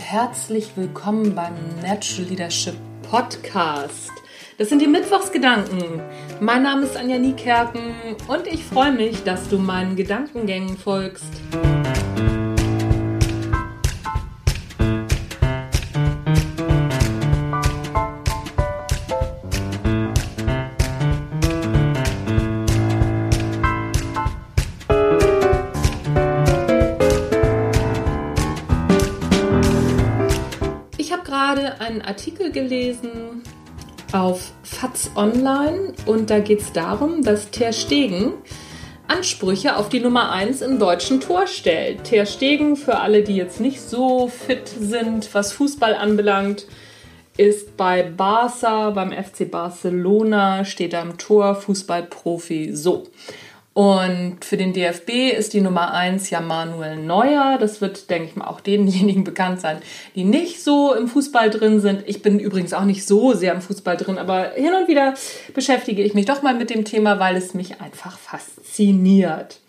herzlich willkommen beim Natural Leadership Podcast. Das sind die Mittwochsgedanken. Mein Name ist Anja Niekerken und ich freue mich, dass du meinen Gedankengängen folgst. Gerade einen Artikel gelesen auf FATS Online und da geht es darum, dass Ter Stegen Ansprüche auf die Nummer 1 im deutschen Tor stellt. Ter Stegen, für alle, die jetzt nicht so fit sind, was Fußball anbelangt, ist bei Barca, beim FC Barcelona, steht im Tor, Fußballprofi so. Und für den DFB ist die Nummer 1 ja Manuel Neuer. Das wird, denke ich mal, auch denjenigen bekannt sein, die nicht so im Fußball drin sind. Ich bin übrigens auch nicht so sehr im Fußball drin, aber hin und wieder beschäftige ich mich doch mal mit dem Thema, weil es mich einfach fasziniert.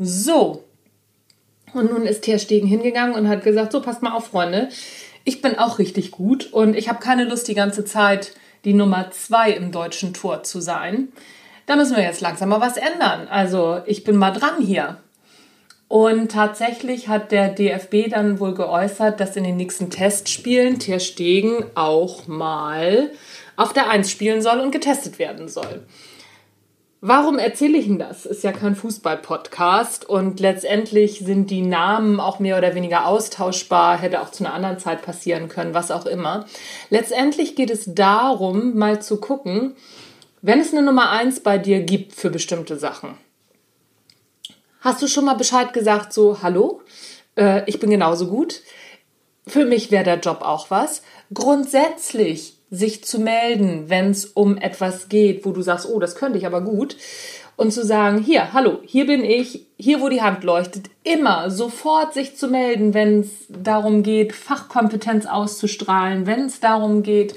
So. Und nun ist Ter Stegen hingegangen und hat gesagt, so passt mal auf, Freunde. Ich bin auch richtig gut und ich habe keine Lust, die ganze Zeit die Nummer 2 im deutschen Tor zu sein da müssen wir jetzt langsam mal was ändern. Also ich bin mal dran hier. Und tatsächlich hat der DFB dann wohl geäußert, dass in den nächsten Testspielen Ter Stegen auch mal auf der Eins spielen soll und getestet werden soll. Warum erzähle ich Ihnen das? Ist ja kein Fußball-Podcast und letztendlich sind die Namen auch mehr oder weniger austauschbar, hätte auch zu einer anderen Zeit passieren können, was auch immer. Letztendlich geht es darum, mal zu gucken, wenn es eine Nummer 1 bei dir gibt für bestimmte Sachen, hast du schon mal Bescheid gesagt, so, hallo, äh, ich bin genauso gut. Für mich wäre der Job auch was. Grundsätzlich sich zu melden, wenn es um etwas geht, wo du sagst, oh, das könnte ich aber gut. Und zu sagen, hier, hallo, hier bin ich, hier, wo die Hand leuchtet, immer sofort sich zu melden, wenn es darum geht, Fachkompetenz auszustrahlen, wenn es darum geht,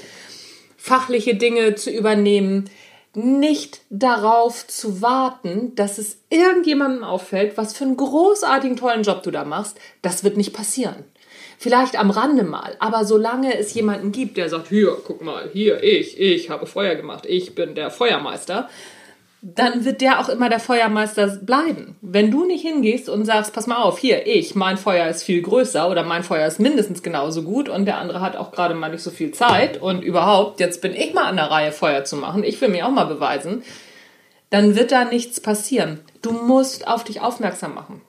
fachliche Dinge zu übernehmen nicht darauf zu warten, dass es irgendjemandem auffällt, was für einen großartigen, tollen Job du da machst. Das wird nicht passieren. Vielleicht am Rande mal, aber solange es jemanden gibt, der sagt, hier, guck mal, hier, ich, ich habe Feuer gemacht, ich bin der Feuermeister, dann wird der auch immer der Feuermeister bleiben. Wenn du nicht hingehst und sagst, pass mal auf, hier, ich, mein Feuer ist viel größer oder mein Feuer ist mindestens genauso gut und der andere hat auch gerade mal nicht so viel Zeit und überhaupt, jetzt bin ich mal an der Reihe, Feuer zu machen, ich will mir auch mal beweisen, dann wird da nichts passieren. Du musst auf dich aufmerksam machen.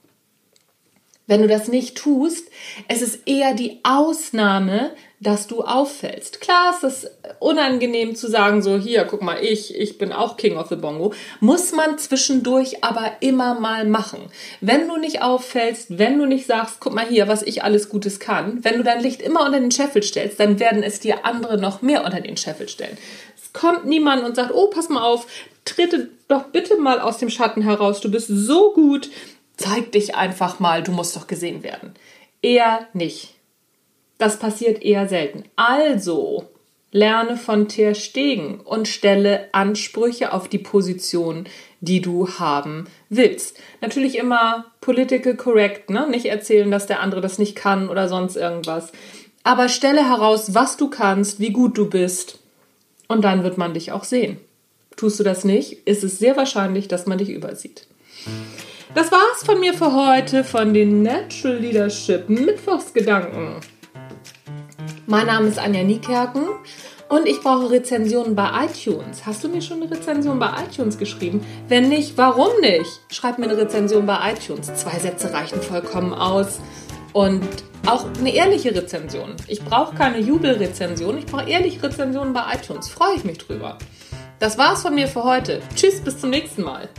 Wenn du das nicht tust, es ist eher die Ausnahme, dass du auffällst. Klar ist es unangenehm zu sagen, so hier, guck mal, ich, ich bin auch King of the Bongo. Muss man zwischendurch aber immer mal machen. Wenn du nicht auffällst, wenn du nicht sagst, guck mal hier, was ich alles Gutes kann, wenn du dein Licht immer unter den Scheffel stellst, dann werden es dir andere noch mehr unter den Scheffel stellen. Es kommt niemand und sagt, oh, pass mal auf, trete doch bitte mal aus dem Schatten heraus, du bist so gut, zeig dich einfach mal, du musst doch gesehen werden. Eher nicht. Das passiert eher selten. Also lerne von Ter Stegen und stelle Ansprüche auf die Position, die du haben willst. Natürlich immer political correct, ne? Nicht erzählen, dass der andere das nicht kann oder sonst irgendwas. Aber stelle heraus, was du kannst, wie gut du bist. Und dann wird man dich auch sehen. Tust du das nicht, ist es sehr wahrscheinlich, dass man dich übersieht. Das war's von mir für heute von den Natural Leadership Mittwochsgedanken. Mein Name ist Anja Niekerken und ich brauche Rezensionen bei iTunes. Hast du mir schon eine Rezension bei iTunes geschrieben? Wenn nicht, warum nicht? Schreib mir eine Rezension bei iTunes. Zwei Sätze reichen vollkommen aus. Und auch eine ehrliche Rezension. Ich brauche keine Jubelrezension, ich brauche ehrliche Rezensionen bei iTunes. Freue ich mich drüber. Das war's von mir für heute. Tschüss, bis zum nächsten Mal.